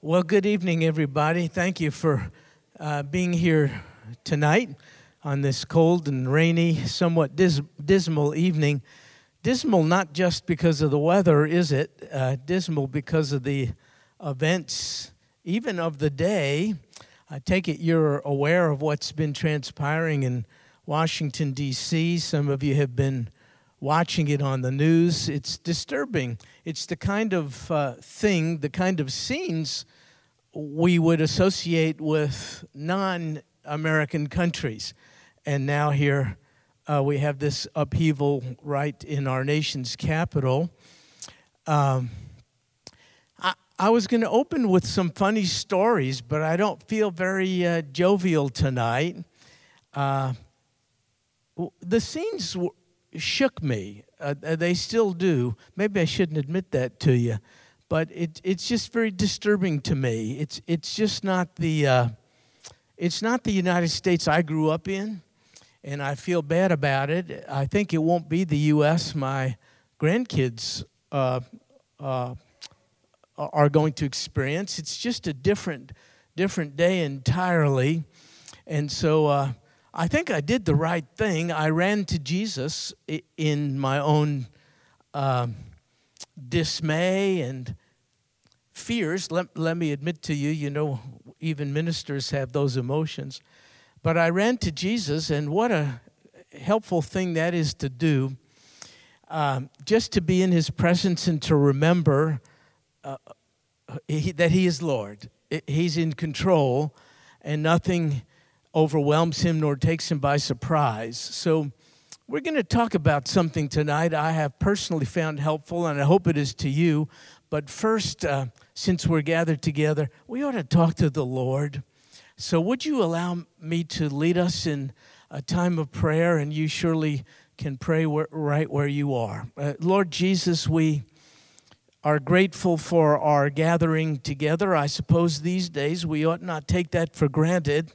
Well, good evening, everybody. Thank you for uh, being here tonight on this cold and rainy, somewhat dis- dismal evening. Dismal not just because of the weather, is it? Uh, dismal because of the events, even of the day. I take it you're aware of what's been transpiring in Washington, D.C. Some of you have been watching it on the news. It's disturbing. It's the kind of uh, thing, the kind of scenes we would associate with non American countries. And now here uh, we have this upheaval right in our nation's capital. Um, I, was going to open with some funny stories, but I don't feel very uh, jovial tonight. Uh, the scenes shook me. Uh, uh, they still do. Maybe I shouldn't admit that to you, but it, it's just very disturbing to me. It's it's just not the uh, it's not the United States I grew up in, and I feel bad about it. I think it won't be the U.S. my grandkids uh, uh, are going to experience. It's just a different different day entirely, and so uh, I think I did the right thing. I ran to Jesus in my own uh, dismay and fears. Let, let me admit to you, you know, even ministers have those emotions. But I ran to Jesus, and what a helpful thing that is to do. Um, just to be in his presence and to remember uh, he, that he is Lord. He's in control, and nothing overwhelms him nor takes him by surprise. So, we're going to talk about something tonight I have personally found helpful, and I hope it is to you. But first, uh, since we're gathered together, we ought to talk to the Lord. So, would you allow me to lead us in a time of prayer? And you surely can pray where, right where you are. Uh, Lord Jesus, we are grateful for our gathering together. I suppose these days we ought not take that for granted.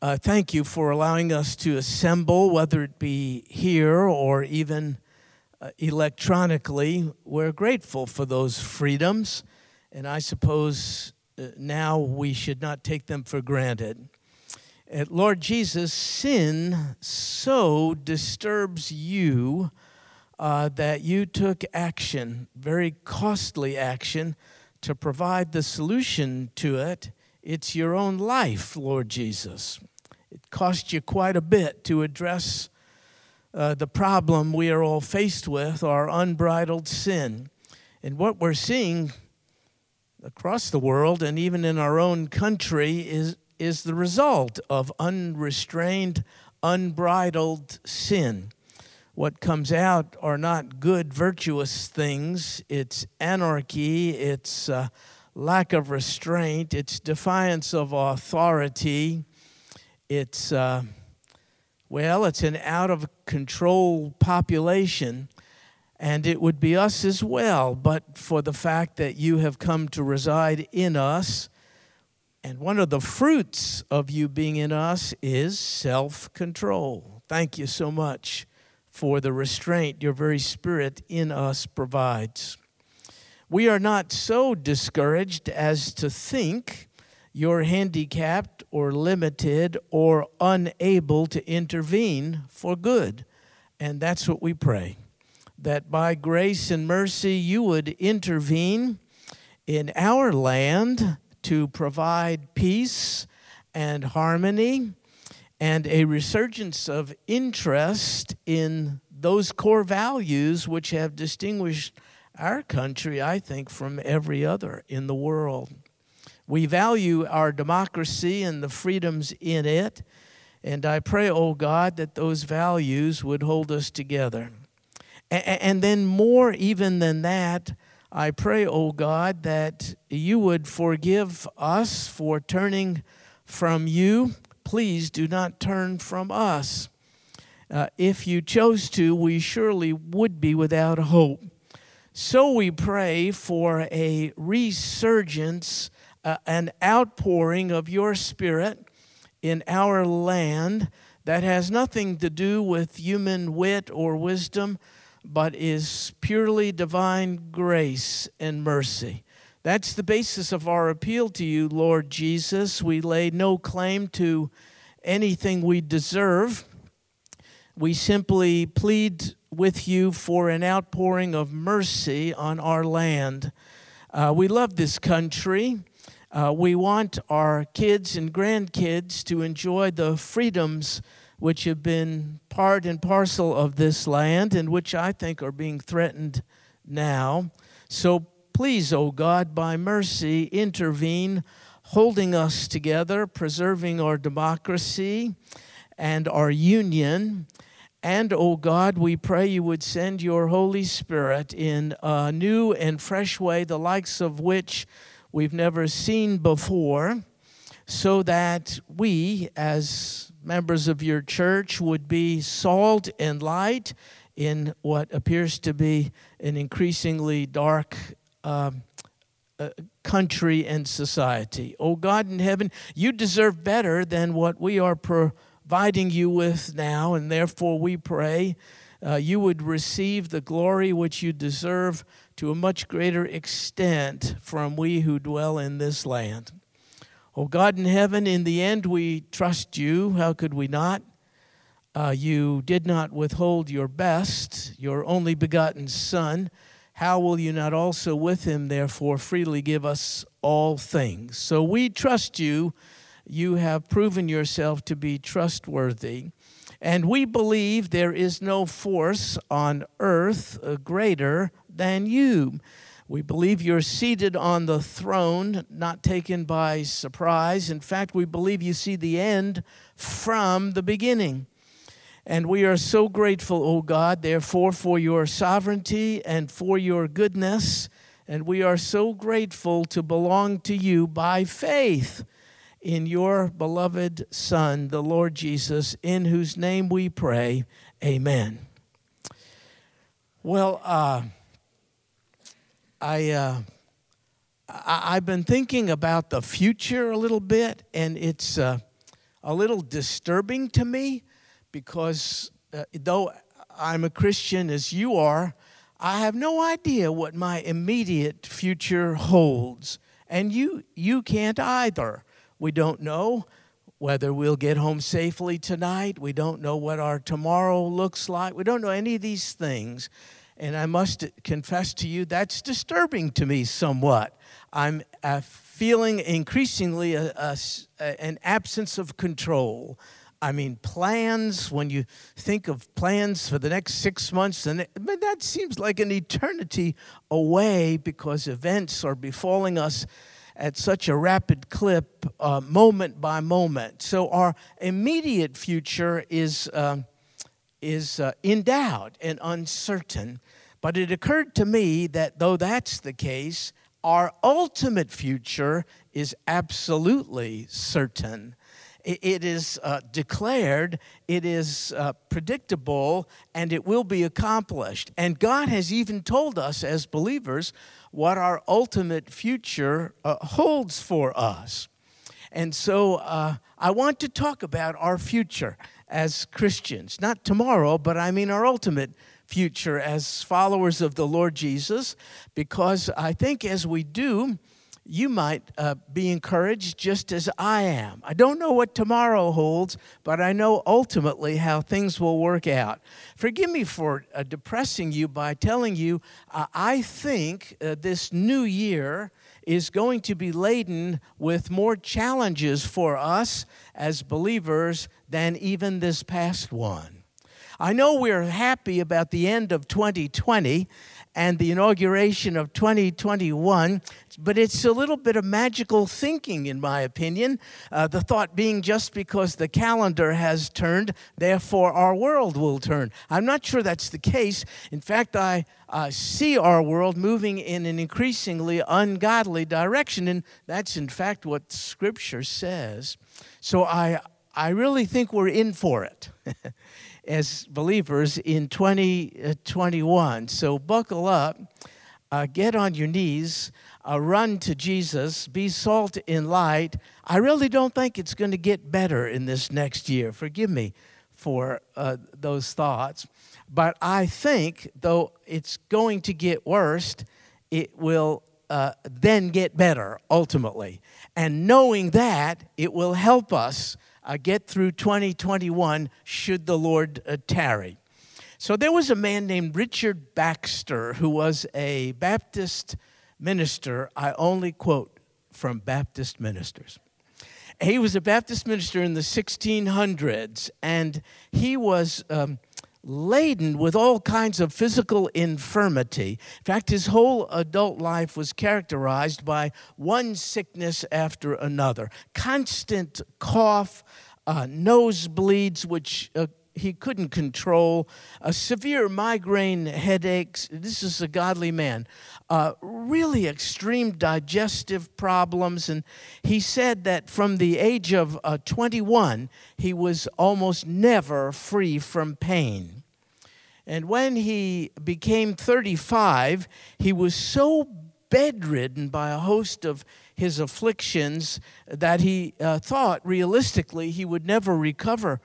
Uh, thank you for allowing us to assemble, whether it be here or even uh, electronically. We're grateful for those freedoms, and I suppose uh, now we should not take them for granted. Uh, Lord Jesus, sin so disturbs you uh, that you took action, very costly action, to provide the solution to it. It's your own life, Lord Jesus. It costs you quite a bit to address uh, the problem we are all faced with our unbridled sin. And what we're seeing across the world and even in our own country is, is the result of unrestrained, unbridled sin. What comes out are not good, virtuous things. It's anarchy, it's uh, lack of restraint, it's defiance of authority, it's, uh, well, it's an out of control population, and it would be us as well, but for the fact that you have come to reside in us. And one of the fruits of you being in us is self control. Thank you so much for the restraint your very spirit in us provides. We are not so discouraged as to think you're handicapped or limited or unable to intervene for good. And that's what we pray that by grace and mercy you would intervene in our land to provide peace and harmony and a resurgence of interest in those core values which have distinguished our country, I think, from every other in the world. We value our democracy and the freedoms in it. And I pray, oh God, that those values would hold us together. And then, more even than that, I pray, oh God, that you would forgive us for turning from you. Please do not turn from us. Uh, if you chose to, we surely would be without hope. So we pray for a resurgence uh, an outpouring of your spirit in our land that has nothing to do with human wit or wisdom, but is purely divine grace and mercy. That's the basis of our appeal to you, Lord Jesus. We lay no claim to anything we deserve. We simply plead with you for an outpouring of mercy on our land. Uh, we love this country. Uh, we want our kids and grandkids to enjoy the freedoms which have been part and parcel of this land and which I think are being threatened now. So please, O oh God, by mercy, intervene, holding us together, preserving our democracy and our union. And, O oh God, we pray you would send your Holy Spirit in a new and fresh way, the likes of which we've never seen before, so that we, as members of your church would be salt and light in what appears to be an increasingly dark uh, uh, country and society. Oh God in heaven, you deserve better than what we are providing you with now, and therefore we pray uh, you would receive the glory which you deserve to a much greater extent from we who dwell in this land. Oh God in heaven, in the end we trust you. How could we not? Uh, you did not withhold your best, your only begotten Son. How will you not also with him, therefore, freely give us all things? So we trust you. You have proven yourself to be trustworthy. And we believe there is no force on earth uh, greater than you. We believe you're seated on the throne, not taken by surprise. In fact, we believe you see the end from the beginning. And we are so grateful, O God, therefore, for your sovereignty and for your goodness. And we are so grateful to belong to you by faith in your beloved Son, the Lord Jesus, in whose name we pray. Amen. Well, uh, I, uh, I have been thinking about the future a little bit, and it's uh, a little disturbing to me because uh, though I'm a Christian as you are, I have no idea what my immediate future holds, and you you can't either. We don't know whether we'll get home safely tonight. We don't know what our tomorrow looks like. We don't know any of these things. And I must confess to you, that's disturbing to me somewhat. I'm uh, feeling increasingly a, a, a, an absence of control. I mean, plans, when you think of plans for the next six months, and but that seems like an eternity away because events are befalling us at such a rapid clip, uh, moment by moment. So our immediate future is. Um, is uh, in doubt and uncertain. But it occurred to me that though that's the case, our ultimate future is absolutely certain. It is uh, declared, it is uh, predictable, and it will be accomplished. And God has even told us as believers what our ultimate future uh, holds for us. And so uh, I want to talk about our future as Christians. Not tomorrow, but I mean our ultimate future as followers of the Lord Jesus, because I think as we do, you might uh, be encouraged just as I am. I don't know what tomorrow holds, but I know ultimately how things will work out. Forgive me for uh, depressing you by telling you uh, I think uh, this new year is going to be laden with more challenges for us as believers than even this past one. I know we're happy about the end of 2020 and the inauguration of 2021, but it's a little bit of magical thinking, in my opinion. Uh, the thought being just because the calendar has turned, therefore our world will turn. I'm not sure that's the case. In fact, I uh, see our world moving in an increasingly ungodly direction, and that's in fact what Scripture says. So I, I really think we're in for it. as believers in 2021. So buckle up, uh, get on your knees, uh, run to Jesus, be salt and light. I really don't think it's going to get better in this next year. Forgive me for uh, those thoughts. But I think, though it's going to get worse, it will uh, then get better ultimately. And knowing that, it will help us uh, get through 2021 should the Lord uh, tarry. So there was a man named Richard Baxter who was a Baptist minister. I only quote from Baptist ministers. He was a Baptist minister in the 1600s, and he was um, laden with all kinds of physical infirmity. In fact, his whole adult life was characterized by one sickness after another constant cough, uh, nosebleeds, which uh, he couldn't control, a severe migraine headaches. This is a godly man. Uh, really extreme digestive problems. And he said that from the age of uh, 21, he was almost never free from pain. And when he became 35, he was so bedridden by a host of his afflictions that he uh, thought realistically he would never recover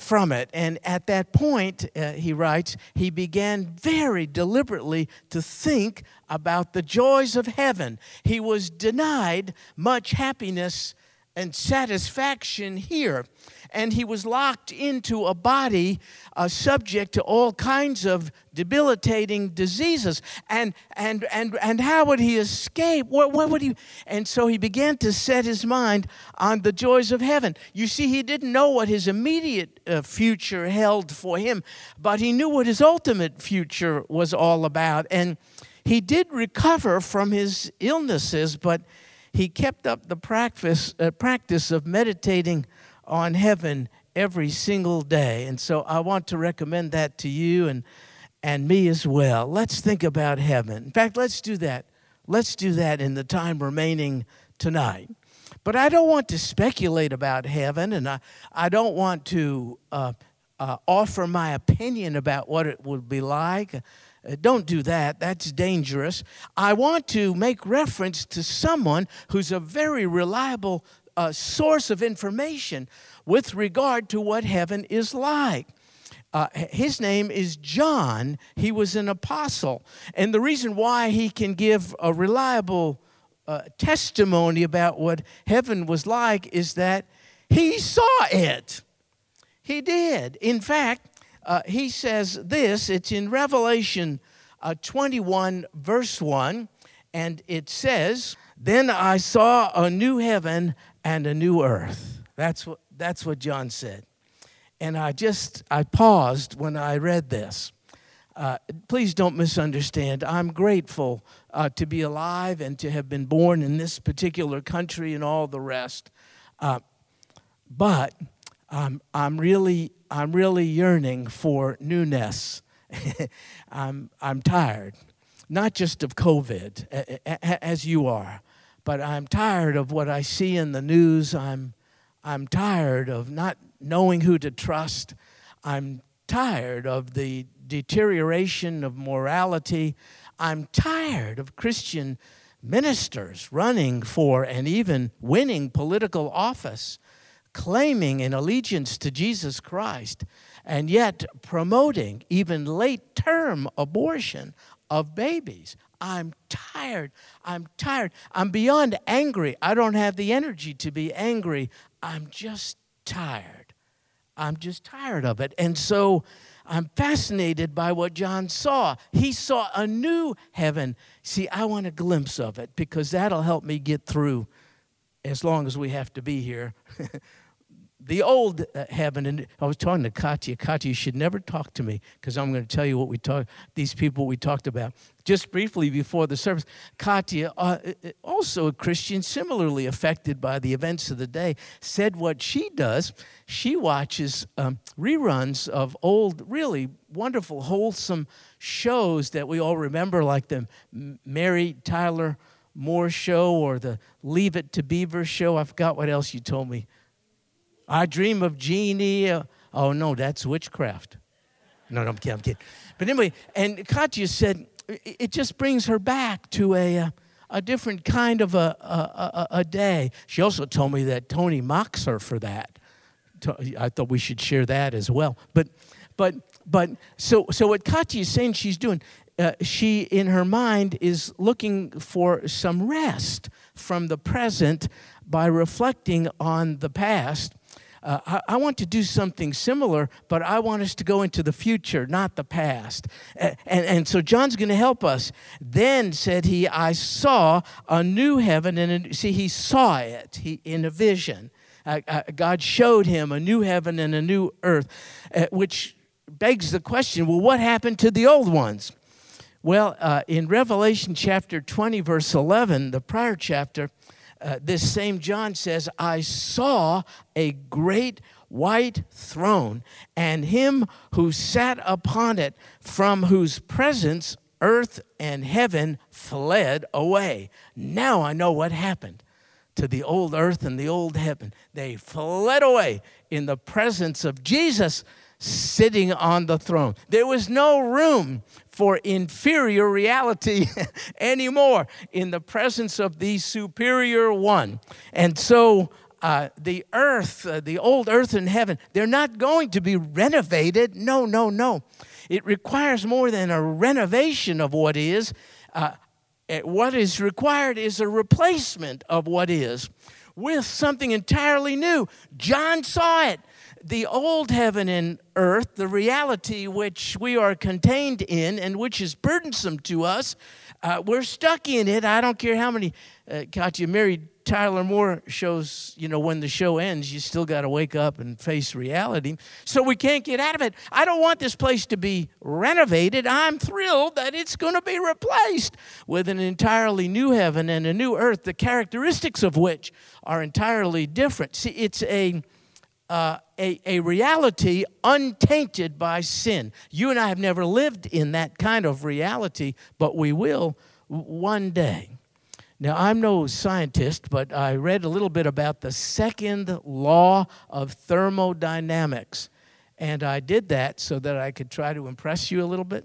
from it. And at that point, uh, he writes, he began very deliberately to think about the joys of heaven. He was denied much happiness and satisfaction here. And he was locked into a body uh, subject to all kinds of debilitating diseases. And, and, and, and how would he escape? What, what would he? And so he began to set his mind on the joys of heaven. You see, he didn't know what his immediate uh, future held for him, but he knew what his ultimate future was all about. And he did recover from his illnesses, but he kept up the practice, uh, practice of meditating on heaven every single day. And so I want to recommend that to you and, and me as well. Let's think about heaven. In fact, let's do that. Let's do that in the time remaining tonight. But I don't want to speculate about heaven, and I, I don't want to uh, uh, offer my opinion about what it would be like. Uh, don't do that. That's dangerous. I want to make reference to someone who's a very reliable uh, source of information with regard to what heaven is like. Uh, his name is John. He was an apostle. And the reason why he can give a reliable uh, testimony about what heaven was like is that he saw it. He did. In fact, uh, he says this it's in Revelation uh, 21, verse 1, and it says, Then I saw a new heaven and a new earth. That's what, that's what John said. And I just, I paused when I read this. Uh, please don't misunderstand. I'm grateful uh, to be alive and to have been born in this particular country and all the rest. Uh, but I'm, I'm, really, I'm really yearning for newness. I'm, I'm tired, not just of COVID, as you are, but I'm tired of what I see in the news. I'm, I'm tired of not knowing who to trust. I'm tired of the deterioration of morality. I'm tired of Christian ministers running for and even winning political office, claiming an allegiance to Jesus Christ, and yet promoting even late term abortion of babies. I'm tired. I'm tired. I'm beyond angry. I don't have the energy to be angry. I'm just tired. I'm just tired of it. And so I'm fascinated by what John saw. He saw a new heaven. See, I want a glimpse of it because that'll help me get through as long as we have to be here the old uh, heaven, and I was talking to Katya. Katya, you should never talk to me because I'm going to tell you what we talked, these people we talked about. Just briefly before the service, Katya, uh, uh, uh, also a Christian, similarly affected by the events of the day, said what she does. She watches um, reruns of old, really wonderful, wholesome shows that we all remember, like the Mary Tyler Moore show or the Leave It to Beaver show. I forgot what else you told me I dream of Jeannie. Uh, oh, no, that's witchcraft. No, no, I'm kidding, I'm kidding. But anyway, and Katya said it just brings her back to a, a, uh, a different kind of a, a, a, day. She also told me that Tony mocks her for that. I thought we should share that as well. But, but, but so, so what Katya is saying she's doing, uh, she, in her mind, is looking for some rest from the present by reflecting on the past. Uh, I, I, want to do something similar, but I want us to go into the future, not the past. And, and, and so John's going to help us. Then said he, I saw a new heaven and a, see, he saw it he, in a vision. Uh, uh, God showed him a new heaven and a new earth, uh, which begs the question well, what happened to the old ones? Well, uh, in Revelation chapter 20, verse 11, the prior chapter, uh, this same John says, I saw a great white throne and him who sat upon it, from whose presence earth and heaven fled away. Now I know what happened to the old earth and the old heaven. They fled away in the presence of Jesus sitting on the throne. There was no room for inferior reality anymore in the presence of the superior one. And so uh, the earth, uh, the old earth and heaven, they're not going to be renovated. No, no, no. It requires more than a renovation of what is. Uh, eh, what is required is a replacement of what is with something entirely new. John saw it the old heaven and earth, the reality which we are contained in and which is burdensome to us, uh, we're stuck in it. I don't care how many, uh, Katya Mary Tyler Moore shows, you know, when the show ends, you still got to wake up and face reality. So we can't get out of it. I don't want this place to be renovated. I'm thrilled that it's going to be replaced with an entirely new heaven and a new earth, the characteristics of which are entirely different. See, it's a uh, a, a reality untainted by sin. You and I have never lived in that kind of reality, but we will one day. Now, I'm no scientist, but I read a little bit about the second law of thermodynamics. And I did that so that I could try to impress you a little bit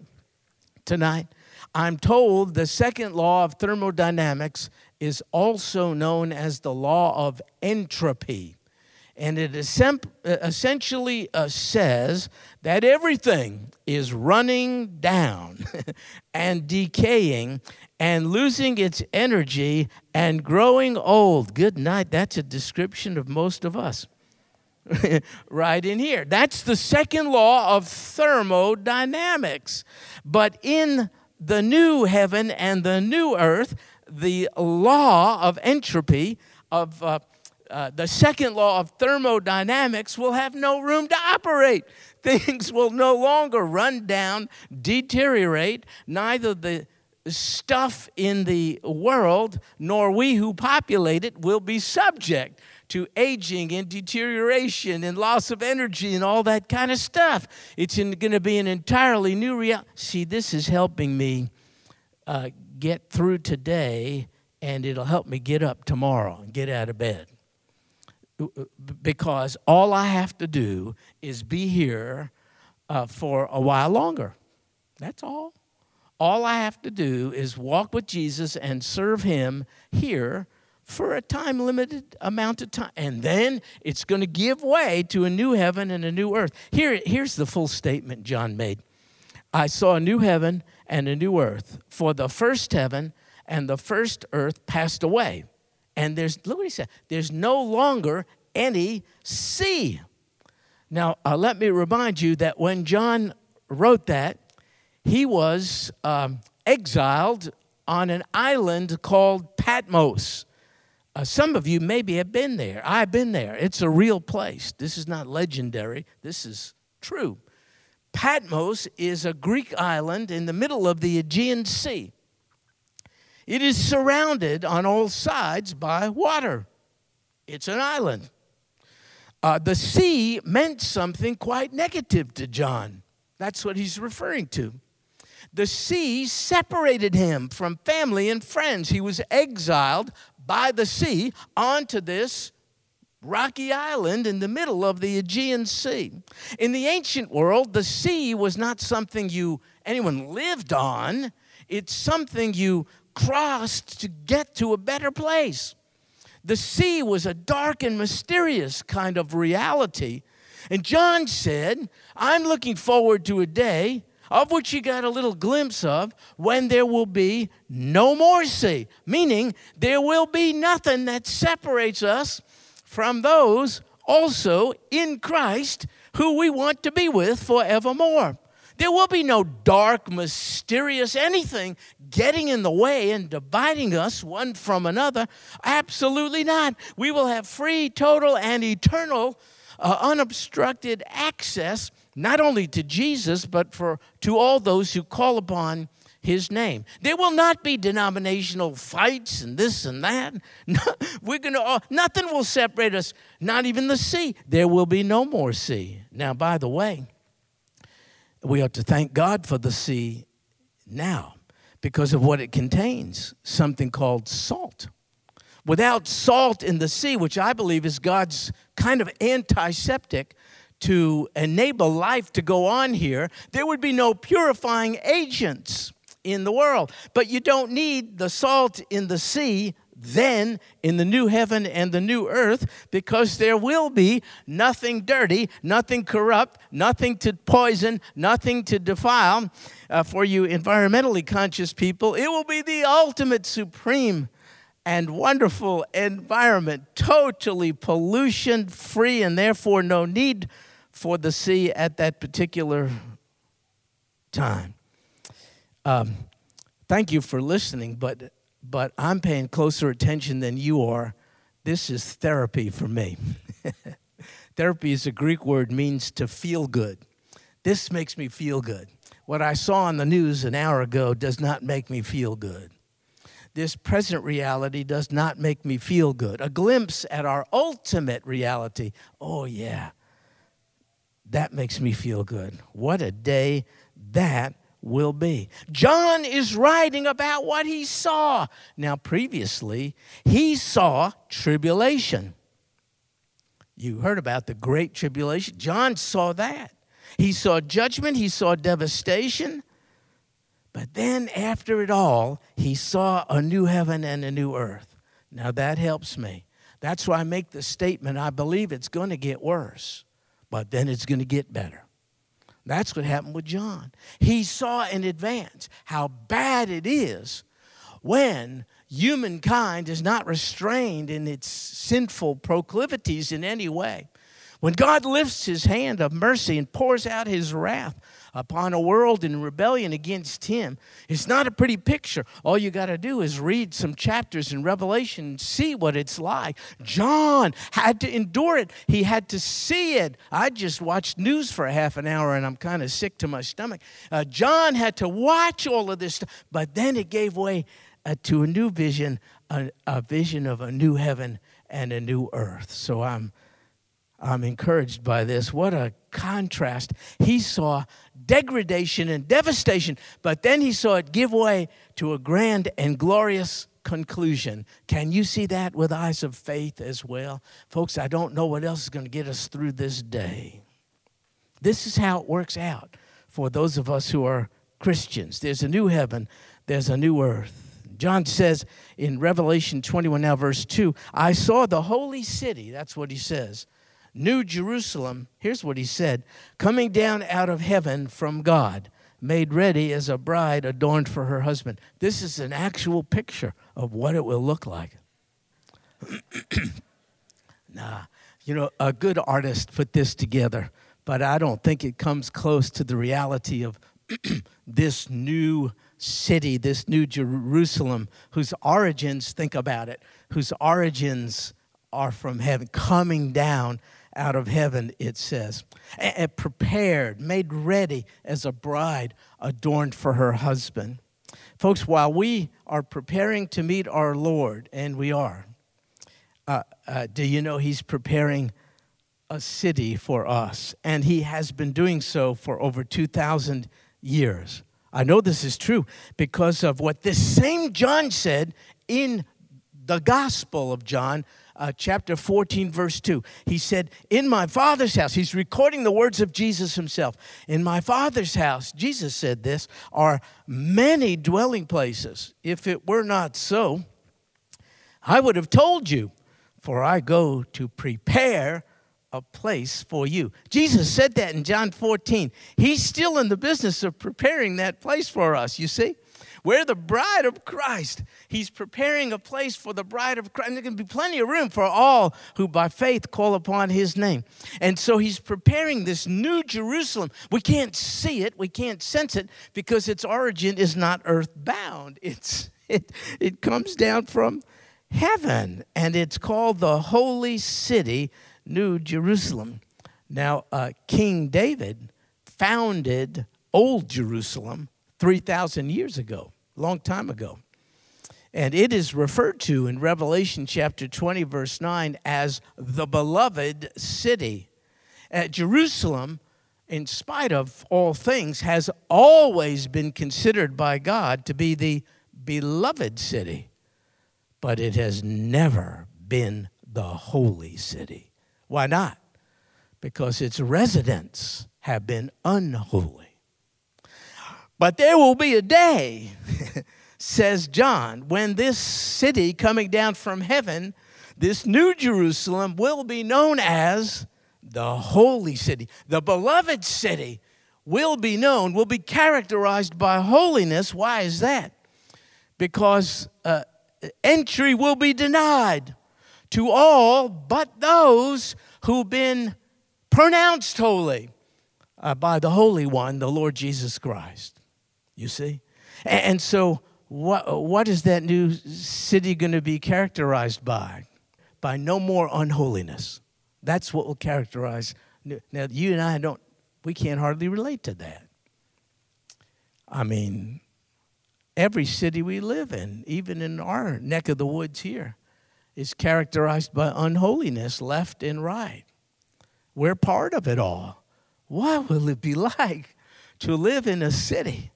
tonight. I'm told the second law of thermodynamics is also known as the law of entropy. And it uh, essentially uh, says that everything is running down and decaying and losing its energy and growing old. Good night. That's a description of most of us. right in here. That's the second law of thermodynamics. But in the new heaven and the new earth, the law of entropy, of uh, uh, the second law of thermodynamics will have no room to operate. Things will no longer run down, deteriorate. Neither the stuff in the world nor we who populate it will be subject to aging and deterioration and loss of energy and all that kind of stuff. It's going to be an entirely new reality. See, this is helping me uh, get through today, and it'll help me get up tomorrow and get out of bed because all I have to do is be here uh, for a while longer. That's all. All I have to do is walk with Jesus and serve Him here for a time limited amount of time. And then it's going to give way to a new heaven and a new earth. Here, here's the full statement John made I saw a new heaven and a new earth, for the first heaven and the first earth passed away and there's, look what he said, there's no longer any sea. Now, uh, let me remind you that when John wrote that, he was um, exiled on an island called Patmos. Uh, some of you maybe have been there. I've been there. It's a real place. This is not legendary, this is true. Patmos is a Greek island in the middle of the Aegean Sea. It is surrounded on all sides by water. It's an island. Uh, the sea meant something quite negative to John. That's what he's referring to. The sea separated him from family and friends. He was exiled by the sea onto this rocky island in the middle of the Aegean Sea. In the ancient world, the sea was not something you anyone lived on. It's something you crossed to get to a better place. The sea was a dark and mysterious kind of reality. And John said, I'm looking forward to a day, of which you got a little glimpse of when there will be no more sea, meaning there will be nothing that separates us from those also in Christ who we want to be with forevermore. There will be no dark, mysterious anything getting in the way and dividing us one from another. Absolutely not. We will have free, total, and eternal, uh, unobstructed access not only to Jesus, but for, to all those who call upon his name. There will not be denominational fights and this and that. We're going to uh, nothing will separate us, not even the sea. There will be no more sea. Now, by the way, we ought to thank God for the sea now because of what it contains, something called salt. Without salt in the sea, which I believe is God's kind of antiseptic, to enable life to go on here, there would be no purifying agents in the world. But you don't need the salt in the sea then in the new heaven and the new earth because there will be nothing dirty, nothing corrupt, nothing to poison, nothing to defile. Uh, for you environmentally conscious people, it will be the ultimate supreme and wonderful environment, totally pollution free, and therefore no need for the sea at that particular time. Um, thank you for listening, but, but I'm paying closer attention than you are. This is therapy for me. therapy is a Greek word, means to feel good. This makes me feel good. What I saw on the news an hour ago does not make me feel good. This present reality does not make me feel good. A glimpse at our ultimate reality, oh yeah, that makes me feel good. What a day that will be. John is writing about what he saw. Now, previously, he saw tribulation. You heard about the great tribulation. John saw that. He saw judgment, he saw devastation. But then, after it all, he saw a new heaven and a new earth. Now, that helps me. That's why I make the statement I believe it's going to get worse but then it's going to get better. That's what happened with John. He saw in advance how bad it is when humankind is not restrained in its sinful proclivities in any way. When God lifts his hand of mercy and pours out his wrath upon a world in rebellion against him. It's not a pretty picture. All you got to do is read some chapters in Revelation and see what it's like. John had to endure it, he had to see it. I just watched news for a half an hour and I'm kind of sick to my stomach. Uh, John had to watch all of this stuff, but then it gave way uh, to a new vision, a, a vision of a new heaven and a new earth. So I'm I'm encouraged by this. What a contrast. He saw degradation and devastation, but then he saw it give way to a grand and glorious conclusion. Can you see that with eyes of faith as well? Folks, I don't know what else is going to get us through this day. This is how it works out for those of us who are Christians. There's a new heaven, there's a new earth. John says in Revelation 21, now verse 2, I saw the holy city. That's what he says New Jerusalem, here's what he said coming down out of heaven from God, made ready as a bride adorned for her husband. This is an actual picture of what it will look like. nah, you know, a good artist put this together, but I don't think it comes close to the reality of this new city, this new Jerusalem, whose origins, think about it, whose origins are from heaven, coming down out of heaven, it says. And prepared, made ready as a bride adorned for her husband. Folks, while we are preparing to meet our Lord, and we are, uh, uh, do you know He's preparing a city for us? And He has been doing so for over 2,000 years. I know this is true because of what this same John said in the Gospel of John, uh, chapter 14, verse 2. He said, In my Father's house, he's recording the words of Jesus himself. In my Father's house, Jesus said this, are many dwelling places. If it were not so, I would have told you, for I go to prepare a place for you. Jesus said that in John 14. He's still in the business of preparing that place for us, you see? We're the bride of Christ. He's preparing a place for the bride of Christ. And there can be plenty of room for all who by faith call upon his name. And so he's preparing this new Jerusalem. We can't see it, we can't sense it because its origin is not earthbound. It's it, it comes down from heaven, and it's called the Holy City, New Jerusalem. Now, uh, King David founded Old Jerusalem 3,000 years ago long time ago. And it is referred to in Revelation chapter 20, verse 9, as the beloved city. At Jerusalem, in spite of all things, has always been considered by God to be the beloved city, but it has never been the holy city. Why not? Because its residents have been unholy. But there will be a day, says John, when this city coming down from heaven, this new Jerusalem, will be known as the holy city. The beloved city will be known, will be characterized by holiness. Why is that? Because uh, entry will be denied to all but those who've been pronounced holy uh, by the Holy One, the Lord Jesus Christ. You see? And so, what, what is that new city going to be characterized by? By no more unholiness. That's what will characterize. Now, you and I don't, we can't hardly relate to that. I mean, every city we live in, even in our neck of the woods here, is characterized by unholiness left and right. We're part of it all. What will it be like to live in a city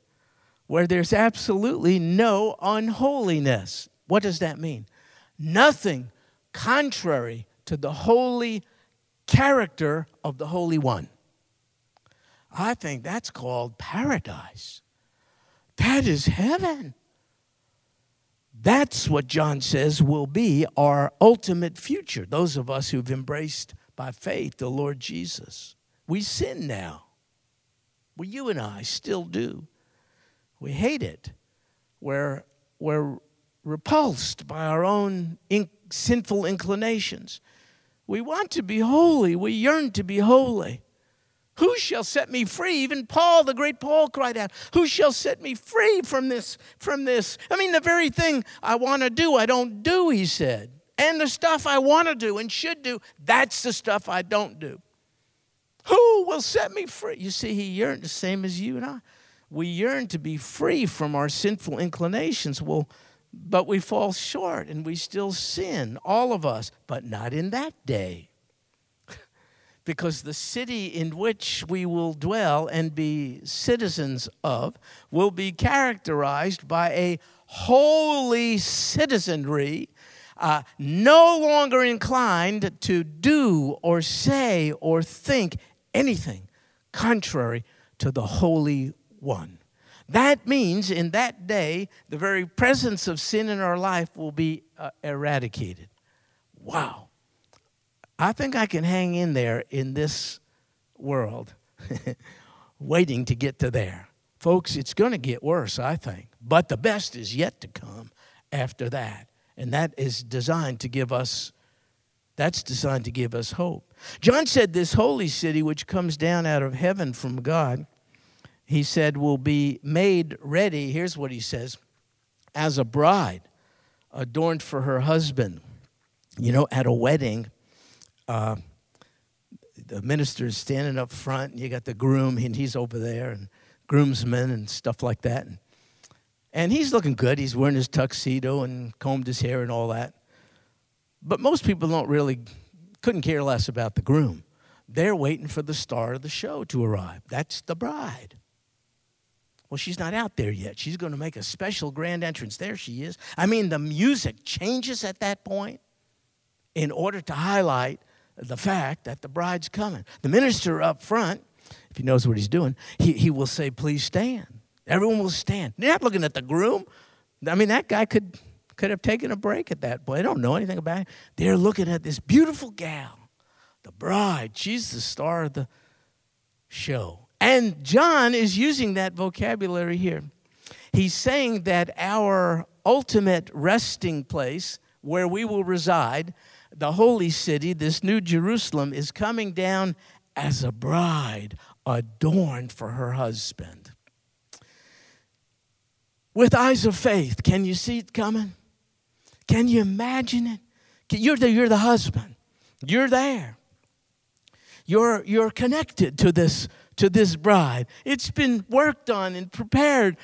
where there's absolutely no unholiness. What does that mean? Nothing contrary to the holy character of the Holy One. I think that's called paradise. That is heaven. That's what John says will be our ultimate future, those of us who've embraced by faith the Lord Jesus. We sin now. Well, you and I still do. We hate it. We're, we're repulsed by our own in, sinful inclinations. We want to be holy. We yearn to be holy. Who shall set me free? Even Paul, the great Paul, cried out, Who shall set me free from this? From this? I mean, the very thing I want to do, I don't do, he said. And the stuff I want to do and should do, that's the stuff I don't do. Who will set me free? You see, he yearned the same as you and I we yearn to be free from our sinful inclinations. Well, but we fall short and we still sin, all of us, but not in that day. because the city in which we will dwell and be citizens of will be characterized by a holy citizenry, uh, no longer inclined to do or say or think anything contrary to the holy one. That means in that day, the very presence of sin in our life will be uh, eradicated. Wow. I think I can hang in there in this world, waiting to get to there. Folks, it's going to get worse, I think. But the best is yet to come after that. And that is designed to give us that's designed to give us hope. John said this holy city which comes down out of heaven from God he said, will be made ready. Here's what he says as a bride adorned for her husband. You know, at a wedding, uh, the minister is standing up front, and you got the groom, and he's over there, and groomsmen and stuff like that. And, and he's looking good. He's wearing his tuxedo and combed his hair and all that. But most people don't really, couldn't care less about the groom. They're waiting for the star of the show to arrive. That's the bride. Well, she's not out there yet. She's going to make a special grand entrance. There she is. I mean, the music changes at that point in order to highlight the fact that the bride's coming. The minister up front, if he knows what he's doing, he, he will say, Please stand. Everyone will stand. They're not looking at the groom. I mean, that guy could, could have taken a break at that point. They don't know anything about it. They're looking at this beautiful gal The bride. She's the star of the show. And John is using that vocabulary here. He's saying that our ultimate resting place, where we will reside, the holy city, this new Jerusalem, is coming down as a bride adorned for her husband. With eyes of faith, can you see it coming? Can you imagine it? You're the, you're the husband. You're there. You're, you're connected to this, to this bride. It's been worked on and prepared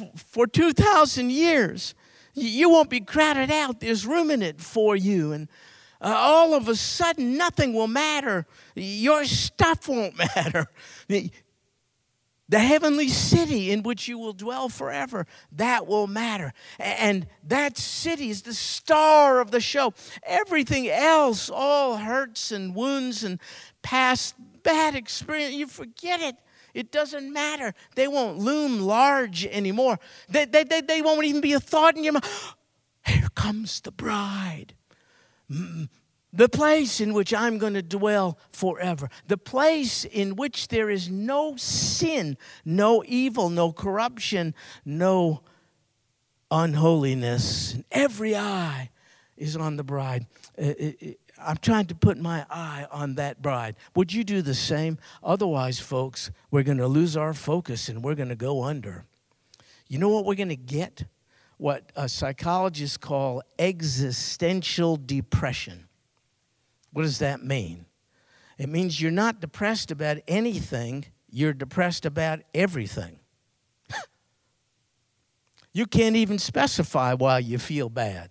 f- for 2,000 years. You won't be crowded out. There's room in it for you. And uh, all of a sudden, nothing will matter. Your stuff won't matter. The heavenly city in which you will dwell forever, that will matter. And that city is the star of the show. Everything else, all hurts and wounds and past bad experience, you forget it. It doesn't matter. They won't loom large anymore. They, they, they, they won't even be a thought in your mind. Here comes the bride. The place in which I'm going to dwell forever. The place in which there is no sin, no evil, no corruption, no unholiness. Every eye is on the bride. Uh, I'm trying to put my eye on that bride. Would you do the same? Otherwise, folks, we're going to lose our focus and we're going to go under. You know what we're going to get? What psychologists call existential depression. What does that mean? It means you're not depressed about anything, you're depressed about everything. you can't even specify why you feel bad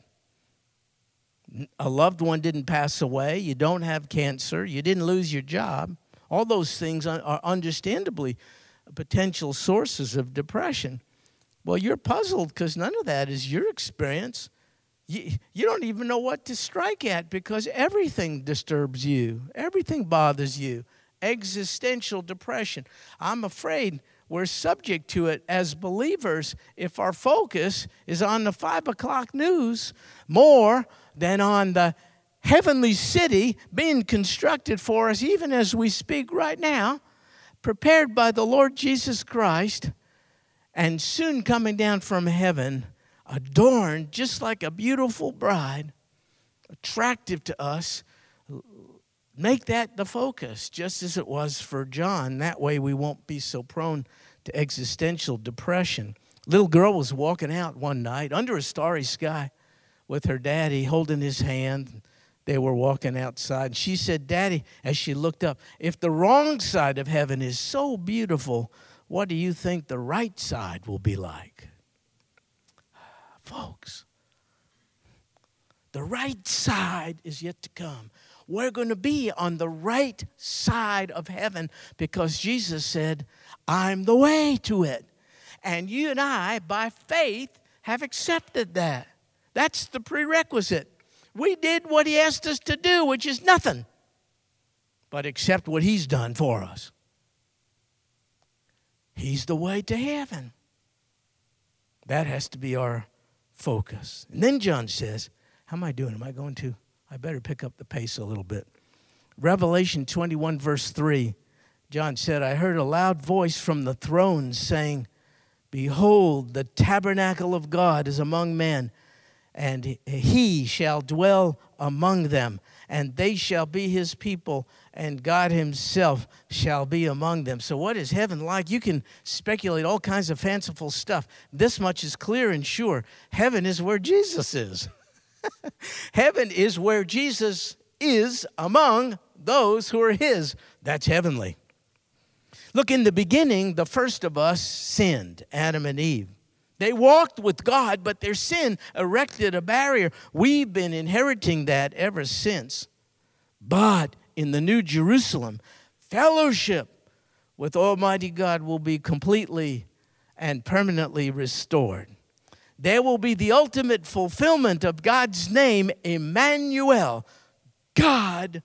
a loved one didn't pass away, you don't have cancer, you didn't lose your job. All those things are understandably potential sources of depression. Well, you're puzzled because none of that is your experience. You, you don't even know what to strike at because everything disturbs you, everything bothers you. Existential depression. I'm afraid we're subject to it as believers if our focus is on the five o'clock news more than on the heavenly city being constructed for us, even as we speak right now, prepared by the Lord Jesus Christ, and soon coming down from heaven, adorned just like a beautiful bride, attractive to us. Make that the focus, just as it was for John. That way we won't be so prone to existential depression. Little girl was walking out one night under a starry sky with her daddy holding his hand. They were walking outside. She said, Daddy, as she looked up, if the wrong side of heaven is so beautiful, what do you think the right side will be like? Folks, the right side is yet to come. We're going to be on the right side of heaven because Jesus said, I'm the way to it. And you and I, by faith, have accepted that. That's the prerequisite. We did what he asked us to do, which is nothing but accept what he's done for us. He's the way to heaven. That has to be our focus. And then John says, How am I doing? Am I going to? I better pick up the pace a little bit. Revelation 21, verse 3, John said, I heard a loud voice from the throne saying, Behold, the tabernacle of God is among men and he shall dwell among them, and they shall be his people, and God himself shall be among them. So, what is heaven like? You can speculate all kinds of fanciful stuff. This much is clear and sure heaven is where Jesus is. heaven is where Jesus is among those who are his. That's heavenly. Look, in the beginning, the first of us sinned, Adam and Eve. They walked with God, but their sin erected a barrier. We've been inheriting that ever since. But in the New Jerusalem, fellowship with Almighty God will be completely and permanently restored. There will be the ultimate fulfillment of God's name, Emmanuel, God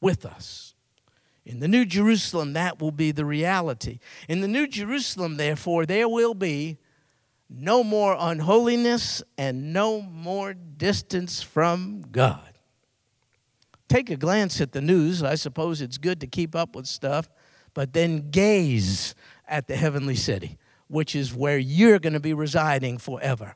with us. In the New Jerusalem, that will be the reality. In the New Jerusalem, therefore, there will be no more unholiness, and no more distance from God. take a glance at the news. I suppose it's good to keep up with stuff, but then gaze at the heavenly city, which is where you're going to be residing forever.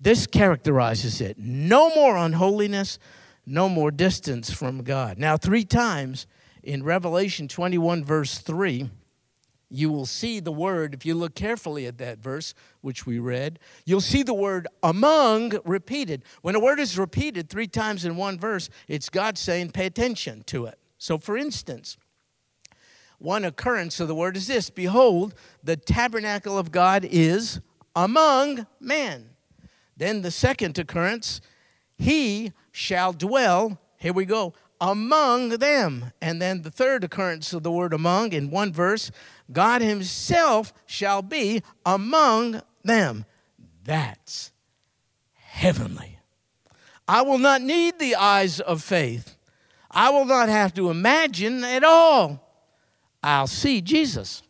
This characterizes it. No more unholiness, no more distance from God. Now, three times in Revelation 21, verse 3, you will see the word, if you look carefully at that verse, which we read, you'll see the word among repeated. When a word is repeated three times in one verse, it's God saying, pay attention to it. So, for instance, one occurrence of the word is this Behold, the tabernacle of God is among men. Then the second occurrence, he shall dwell, here we go, among them. And then the third occurrence of the word among in one verse, God himself shall be among them. That's heavenly. I will not need the eyes of faith. I will not have to imagine at all. I'll see Jesus.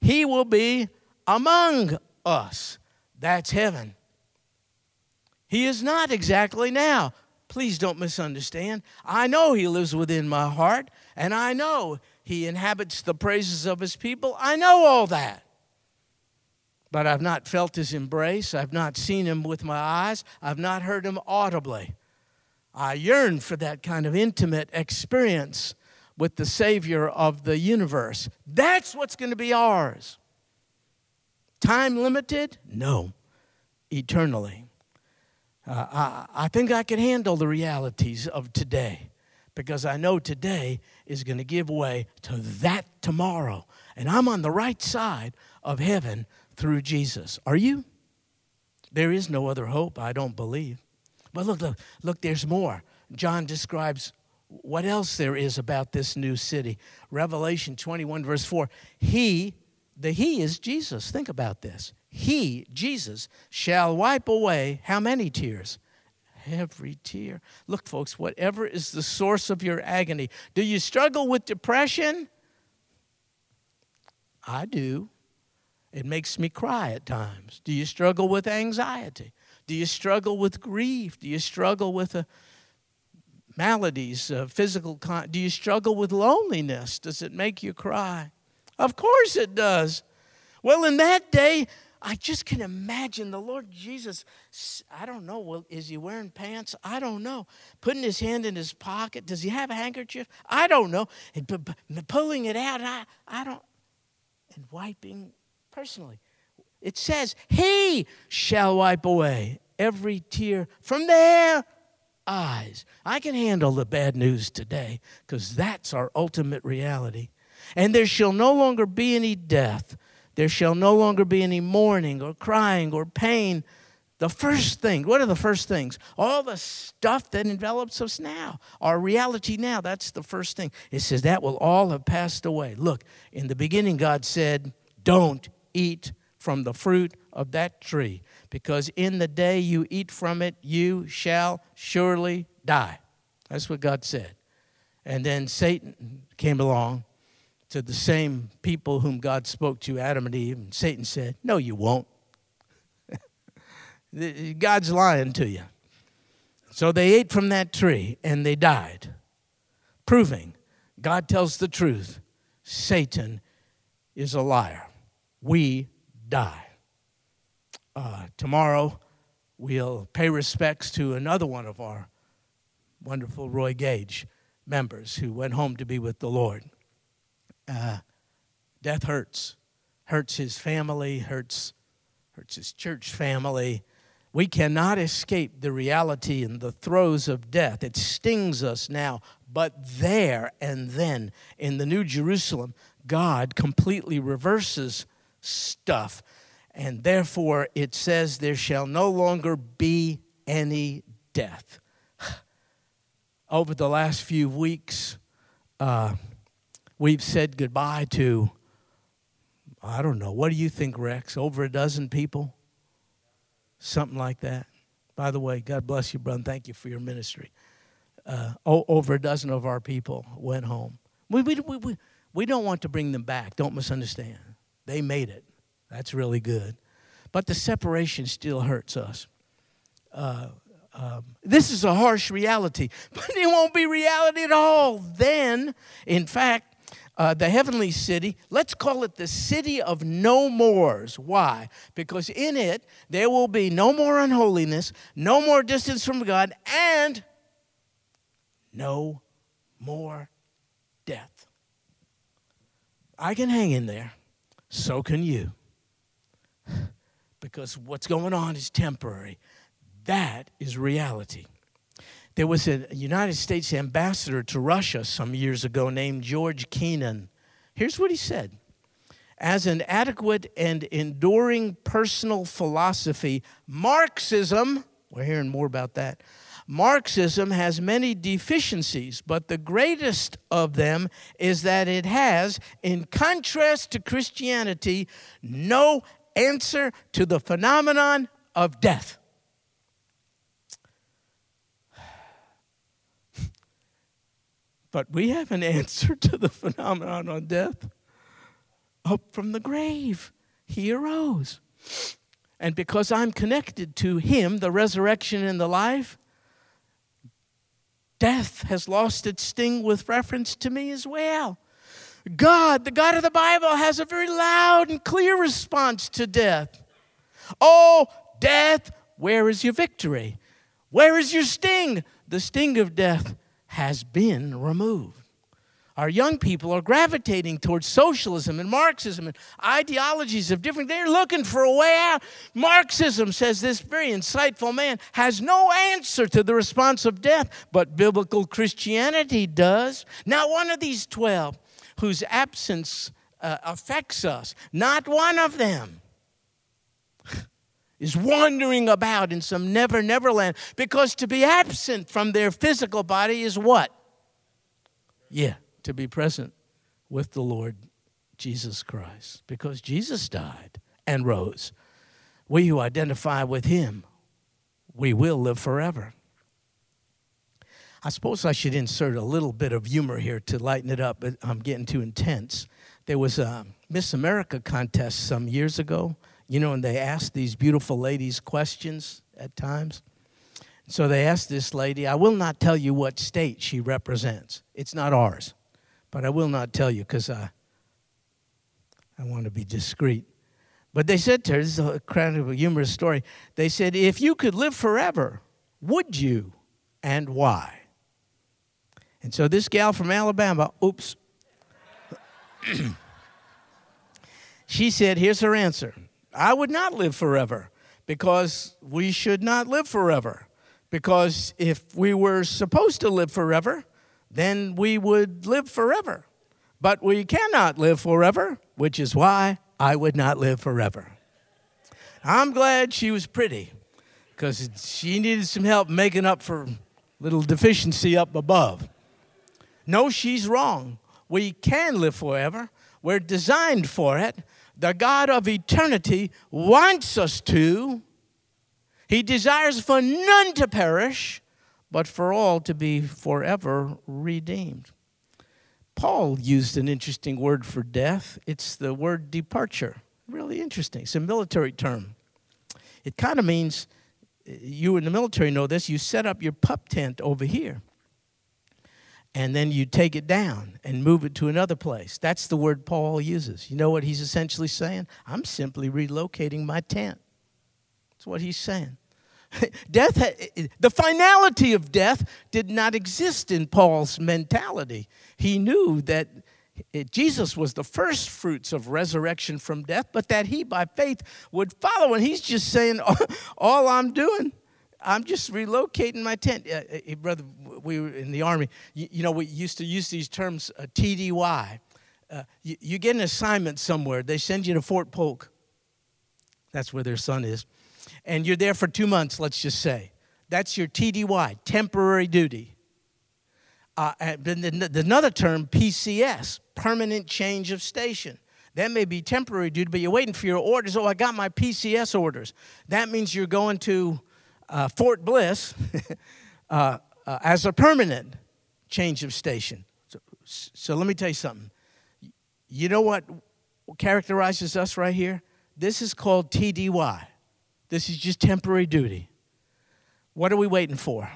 He will be among us. That's heaven. He is not exactly now. Please don't misunderstand. I know He lives within my heart, and I know He inhabits the praises of His people. I know all that. But I've not felt His embrace. I've not seen Him with my eyes. I've not heard Him audibly. I yearn for that kind of intimate experience with the Savior of the universe. That's what's going to be ours. Time limited? No, eternally. Uh, I, I think I can handle the realities of today because I know today is going to give way to that tomorrow. And I'm on the right side of heaven through Jesus. Are you? There is no other hope, I don't believe. But look, look, look, there's more. John describes what else there is about this new city. Revelation 21, verse 4. He, the He is Jesus. Think about this. He, Jesus, shall wipe away how many tears? Every tear. Look, folks, whatever is the source of your agony. Do you struggle with depression? I do. It makes me cry at times. Do you struggle with anxiety? Do you struggle with grief? Do you struggle with uh, maladies, uh, physical? Con- do you struggle with loneliness? Does it make you cry? Of course it does. Well, in that day, I just can imagine the Lord Jesus. I don't know. Well, is he wearing pants? I don't know. Putting his hand in his pocket. Does he have a handkerchief? I don't know. And pulling it out. I, I don't. And wiping personally. It says, He shall wipe away every tear from their eyes. I can handle the bad news today because that's our ultimate reality. And there shall no longer be any death there shall no longer be any mourning or crying or pain. The first thing, what are the first things? All the stuff that envelops us now, our reality now, that's the first thing. It says that will all have passed away. Look, in the beginning, God said, Don't eat from the fruit of that tree, because in the day you eat from it, you shall surely die. That's what God said. And then Satan came along to the same people whom God spoke to, Adam and Eve, and Satan said, No, you won't. God's lying to you. So they ate from that tree and they died, proving God tells the truth. Satan is a liar. We die. Uh, tomorrow, we'll pay respects to another one of our wonderful Roy Gage members who went home to be with the Lord uh, death hurts. Hurts his family, hurts, hurts his church family. We cannot escape the reality and the throes of death. It stings us now. But there and then in the New Jerusalem, God completely reverses stuff. And therefore, it says, There shall no longer be any death. Over the last few weeks, uh, we've said goodbye to, I don't know, what do you think, Rex? Over a dozen people? Something like that. By the way, God bless you, brother. Thank you for your ministry. Uh, over a dozen of our people went home. We, we, we, we, we don't want to bring them back. Don't misunderstand. They made it. That's really good. But the separation still hurts us. Uh, um, this is a harsh reality, but it won't be reality at all. Then, in fact, uh, the heavenly city, let's call it the city of no mores. Why? Because in it there will be no more unholiness, no more distance from God, and no more death. I can hang in there, so can you. Because what's going on is temporary. That is reality. There was a United States ambassador to Russia some years ago named George Kennan. Here's what he said As an adequate and enduring personal philosophy, Marxism, we're hearing more about that, Marxism has many deficiencies, but the greatest of them is that it has, in contrast to Christianity, no answer to the phenomenon of death. But we have an answer to the phenomenon of death. Up from the grave, he arose. And because I'm connected to him, the resurrection and the life, death has lost its sting with reference to me as well. God, the God of the Bible, has a very loud and clear response to death. Oh, death, where is your victory? Where is your sting? The sting of death has been removed. Our young people are gravitating towards socialism and Marxism and ideologies of different. They're looking for a way out. Marxism says this very insightful man has no answer to the response of death, but biblical Christianity does. Not one of these 12 whose absence uh, affects us, not one of them is wandering about in some never, never land. Because to be absent from their physical body is what? Yeah, to be present with the Lord Jesus Christ. Because Jesus died and rose. We who identify with him, we will live forever. I suppose I should insert a little bit of humor here to lighten it up, but I'm getting too intense. There was a Miss America contest some years ago you know, and they ask these beautiful ladies questions at times. So they asked this lady, I will not tell you what state she represents. It's not ours, but I will not tell you because I, I want to be discreet. But they said to her, this is a kind of a humorous story. They said, If you could live forever, would you and why? And so this gal from Alabama, oops, she said, Here's her answer I would not live forever because we should not live forever. Because if we were supposed to live forever, then we would live forever. But we cannot live forever, which is why I would not live forever. I'm glad she was pretty because she needed some help making up for little deficiency up above. No, she's wrong. We can live forever. We're designed for it the God of eternity wants us to. He desires for none to perish, but for all to be forever redeemed. Paul used an interesting word for death. It's the word departure. Really interesting. It's a military term. It kind of means, you in the military know this, you set up your pup tent over here and then you take it down and move it to another place. That's the word Paul uses. You know what he's essentially saying? I'm simply relocating my tent. That's what he's saying. Death, eh, eh, eh, the finality of death did not exist in Paul's mentality. He knew that Jesus was the first fruits of resurrection from death, but that he by faith would follow. And he's just saying, All I'm doing I'm just relocating my tent. Uh, uh, brother, we were in the army. You, you, know, we used to use these terms uh, TDY. Uh, you, you, get an assignment somewhere, they send you to Fort Polk. That's where their son is. And you're there for two months, let's just say. That's your TDY, temporary duty. Uh, then another term, PCS, permanent change of station. That may be temporary duty, but you're waiting for your orders. Oh, I got my PCS orders. That means you're going to uh, Fort Bliss uh, uh, as a permanent change of station. So, so let me tell you something. You know what characterizes us right here? This is called TDY. This is just temporary duty. What are we waiting for?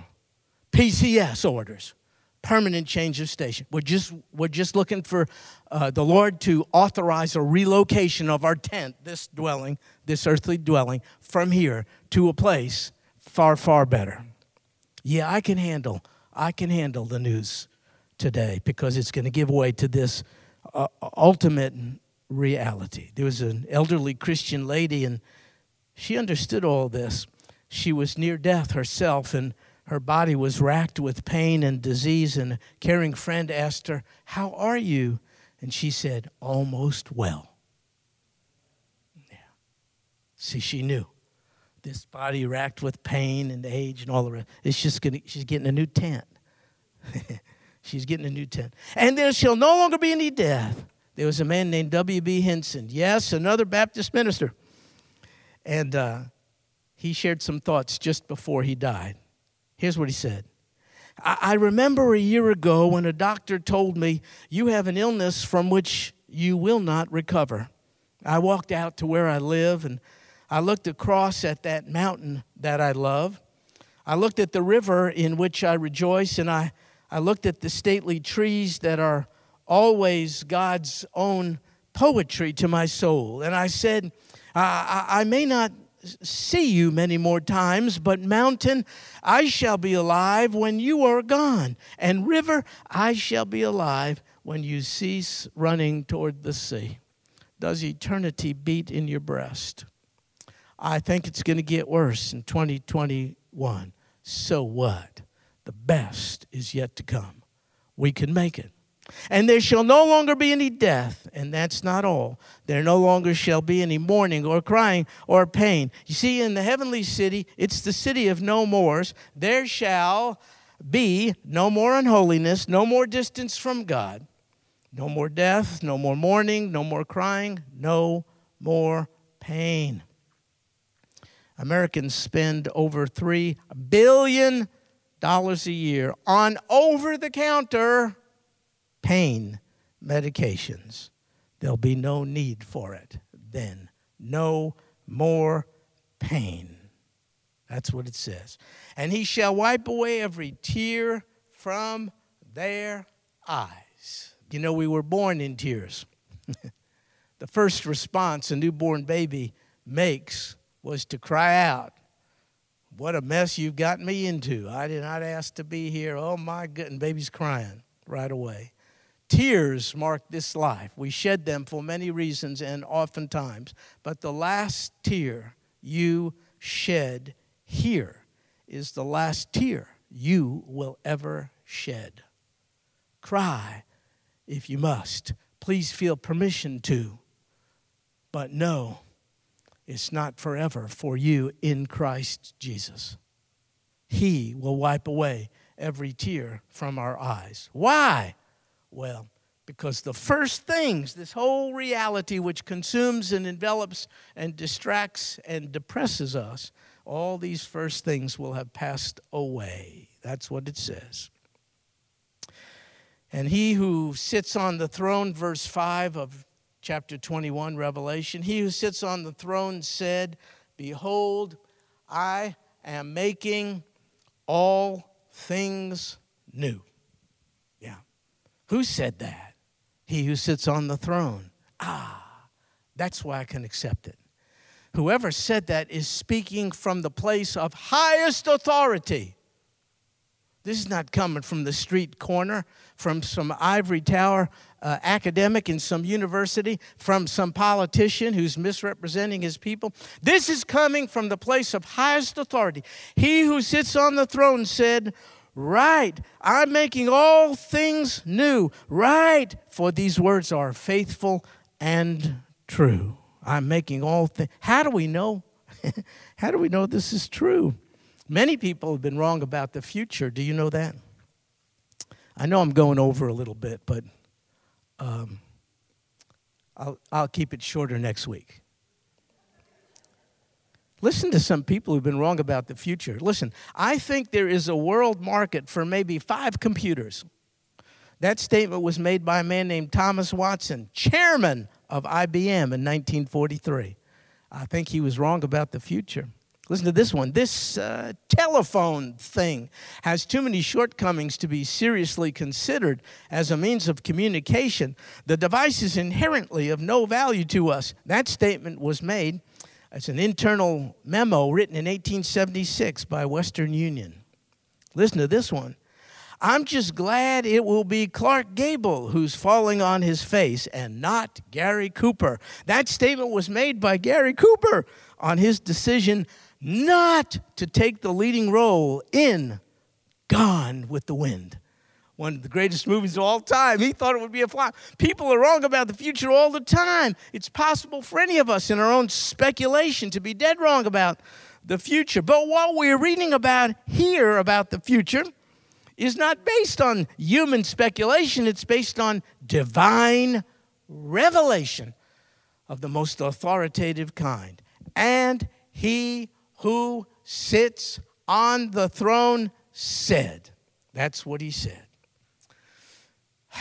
PCS orders, permanent change of station. We're just, we're just looking for uh, the Lord to authorize a relocation of our tent, this dwelling, this earthly dwelling, from here to a place far, far better. Yeah, I can handle, I can handle the news today because it's going to give way to this uh, ultimate reality. There was an elderly Christian lady, and she understood all this. She was near death herself, and her body was racked with pain and disease. And a caring friend asked her, How are you? And she said, Almost well. Yeah. See, she knew. This body racked with pain and age and all the rest. It's just gonna, she's getting a new tent. she's getting a new tent. And there shall no longer be any death there was a man named W.B. Hinson. Yes, another Baptist minister. And uh, he shared some thoughts just before he died. Here's what he said I-, I remember a year ago when a doctor told me, You have an illness from which you will not recover. I walked out to where I live and I looked across at that mountain that I love. I looked at the river in which I rejoice, and I, I looked at the stately trees that are always God's own poetry to my soul. And I said, I, I may not see you many more times, but mountain, I shall be alive when you are gone. And river, I shall be alive when you cease running toward the sea. Does eternity beat in your breast? I think it's going to get worse in 2021. So what? The best is yet to come. We can make it. And there shall no longer be any death, and that's not all. There no longer shall be any mourning or crying or pain. You see, in the heavenly city, it's the city of no mores. There shall be no more unholiness, no more distance from God, no more death, no more mourning, no more crying, no more pain. Americans spend over $3 billion a year on over the counter pain medications. There'll be no need for it then. No more pain. That's what it says. And he shall wipe away every tear from their eyes. You know, we were born in tears. the first response a newborn baby makes was to cry out, What a mess you've gotten me into. I did not ask to be here. Oh my goodness, baby's crying right away. Tears mark this life. We shed them for many reasons and oftentimes. But the last tear you shed here is the last tear you will ever shed. Cry if you must. Please feel permission to. But no, it's not forever for you in Christ Jesus. He will wipe away every tear from our eyes. Why? Well, because the first things, this whole reality which consumes and envelops and distracts and depresses us, all these first things will have passed away. That's what it says. And he who sits on the throne, verse 5 of chapter 21, Revelation, he who sits on the throne said, Behold, I am making all things new. Yeah. Who said that? He who sits on the throne. Ah, that's why I can accept it. Whoever said that is speaking from the place of highest authority. This is not coming from the street corner, from some ivory tower uh, academic in some university, from some politician who's misrepresenting his people. This is coming from the place of highest authority. He who sits on the throne said, Right. I'm making all things new. Right. For these words are faithful and true. I'm making all things. How do we know? How do we know this is true? Many people have been wrong about the future. Do you know that? I know I'm going over a little bit, but um, I'll, I'll keep it shorter next week. Listen to some people who've been wrong about the future. Listen, I think there is a world market for maybe five computers. That statement was made by a man named Thomas Watson, chairman of IBM in 1943. I think he was wrong about the future. Listen to this one. This uh, telephone thing has too many shortcomings to be seriously considered as a means of communication. The device is inherently of no value to us. That statement was made as an internal memo written in 1876 by Western Union. Listen to this one. I'm just glad it will be Clark Gable who's falling on his face and not Gary Cooper. That statement was made by Gary Cooper on his decision not to take the leading role in Gone with the Wind. One of the greatest movies of all time. He thought it would be a flop. People are wrong about the future all the time. It's possible for any of us in our own speculation to be dead wrong about the future. But what we're reading about here about the future is not based on human speculation, it's based on divine revelation of the most authoritative kind. And he who sits on the throne said. That's what he said.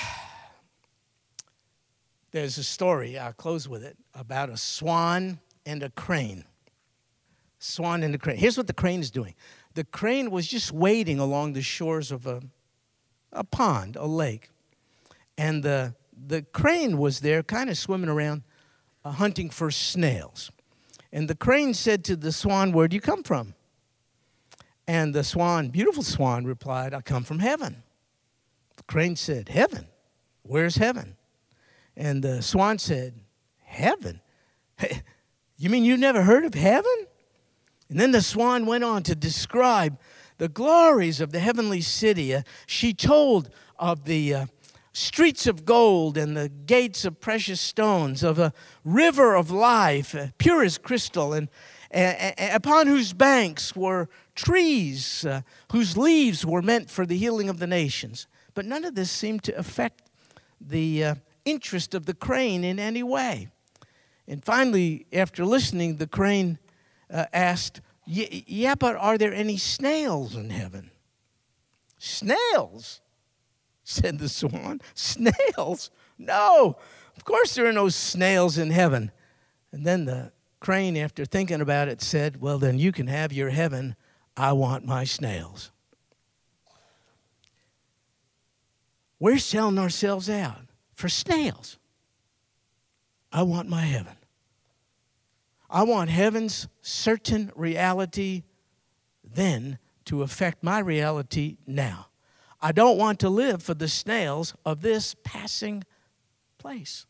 There's a story, I'll close with it, about a swan and a crane. Swan and a crane. Here's what the crane is doing the crane was just wading along the shores of a, a pond, a lake. And the, the crane was there, kind of swimming around, uh, hunting for snails. And the crane said to the swan, Where do you come from? And the swan, beautiful swan, replied, I come from heaven. The crane said, Heaven? Where's heaven? And the swan said, Heaven? you mean you've never heard of heaven? And then the swan went on to describe the glories of the heavenly city. Uh, she told of the uh, streets of gold and the gates of precious stones, of a river of life, uh, pure as crystal, and upon whose banks were trees uh, whose leaves were meant for the healing of the nations. But none of this seemed to affect the uh, interest of the crane in any way. And finally, after listening, the crane uh, asked, Yeah, but are there any snails in heaven? Snails? Said the swan. Snails? No, of course there are no snails in heaven. And then the crane, after thinking about it, said, Well, then you can have your heaven. I want my snails. We're selling ourselves out for snails. I want my heaven. I want heaven's certain reality then to affect my reality now. I don't want to live for the snails of this passing place.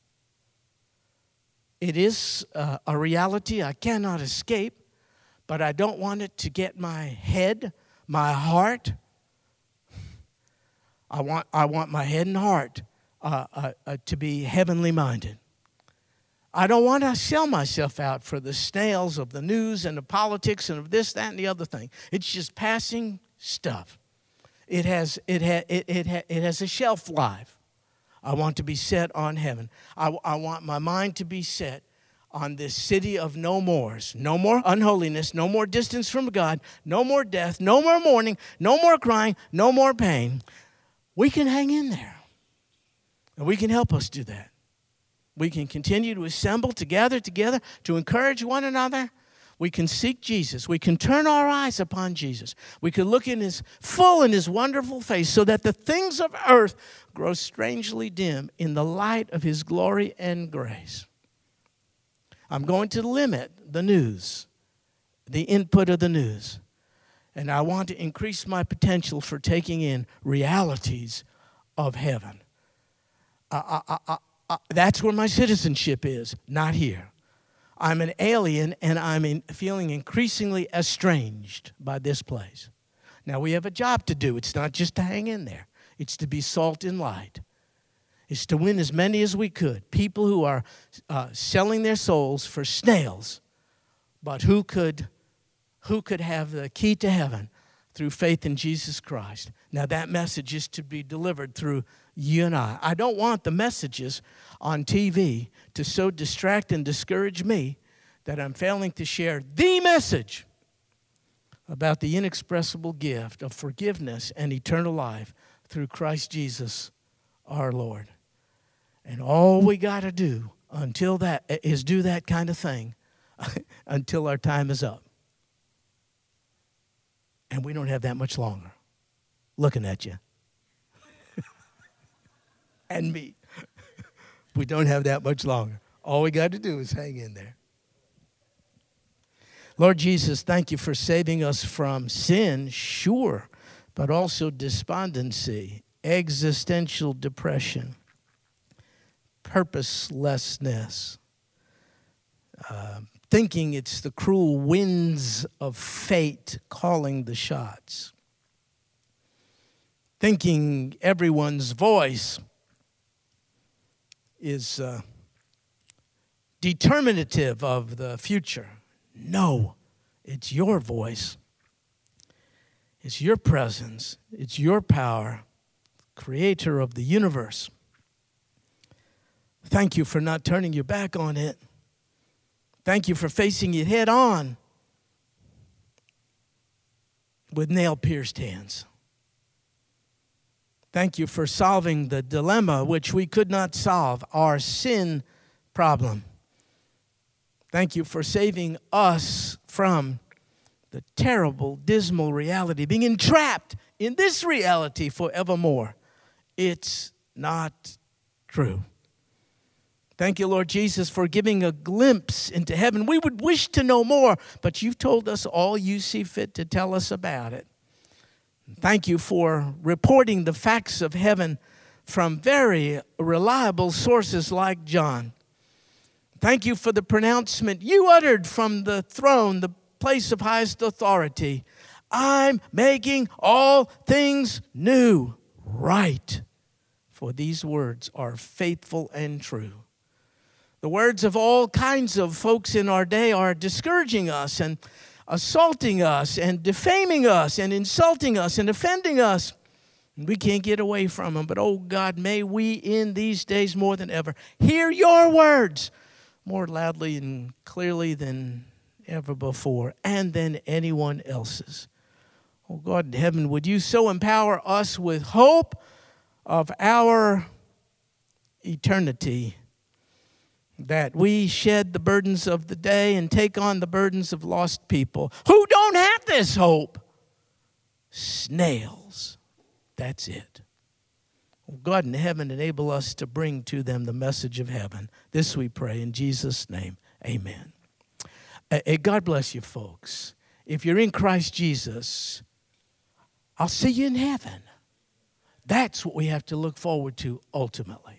It is uh, a reality I cannot escape, but I don't want it to get my head, my heart. I want, I want my head and heart uh, uh, uh to be heavenly minded. I don't want to sell myself out for the snails of the news and the politics and of this, that, and the other thing. It's just passing stuff it has, it, ha, it, it, ha, it has a shelf life. I want to be set on heaven. I, I want my mind to be set on this city of no mores. No more unholiness, no more distance from God, no more death, no more mourning, no more crying, no more pain. We can hang in there. And we can help us do that. We can continue to assemble, to gather together, to encourage one another, we can seek Jesus. We can turn our eyes upon Jesus. We can look in his full and his wonderful face so that the things of earth grow strangely dim in the light of his glory and grace. I'm going to limit the news, the input of the news. And I want to increase my potential for taking in realities of heaven. I, I, I, that's where my citizenship is, not here. I'm an alien and I'm in, feeling increasingly estranged by this place. Now, we have a job to do. It's not just to hang in there, it's to be salt and light. It's to win as many as we could. People who are uh, selling their souls for snails, but who could, who could have the key to heaven through faith in Jesus Christ. Now, that message is to be delivered through you and I. I don't want the messages on TV to so distract and discourage me that I'm failing to share the message about the inexpressible gift of forgiveness and eternal life through Christ Jesus our Lord. And all we got to do until that is do that kind of thing until our time is up. And we don't have that much longer. Looking at you. And me. we don't have that much longer. All we got to do is hang in there. Lord Jesus, thank you for saving us from sin, sure, but also despondency, existential depression, purposelessness, uh, thinking it's the cruel winds of fate calling the shots, thinking everyone's voice is uh, determinative of the future. No, it's your voice, it's your presence, it's your power, creator of the universe. Thank you for not turning your back on it. Thank you for facing it head on with nail pierced hands. Thank you for solving the dilemma which we could not solve, our sin problem. Thank you for saving us from the terrible, dismal reality, being entrapped in this reality forevermore. It's not true. Thank you, Lord Jesus, for giving a glimpse into heaven. We would wish to know more, but you've told us all you see fit to tell us about it. Thank you for reporting the facts of heaven from very reliable sources like John. Thank you for the pronouncement you uttered from the throne, the place of highest authority. I'm making all things new, right. For these words are faithful and true. The words of all kinds of folks in our day are discouraging us and assaulting us and defaming us and insulting us and offending us. We can't get away from them. But oh God, may we in these days more than ever hear your words more loudly and clearly than ever before and than anyone else's. Oh God in heaven, would you so empower us with hope of our eternity that we shed the burdens of the day and take on the burdens of lost people who don't have this hope? Snails. That's it. God in heaven enable us to bring to them the message of heaven. This we pray in Jesus' name. Amen. God bless you, folks. If you're in Christ Jesus, I'll see you in heaven. That's what we have to look forward to ultimately.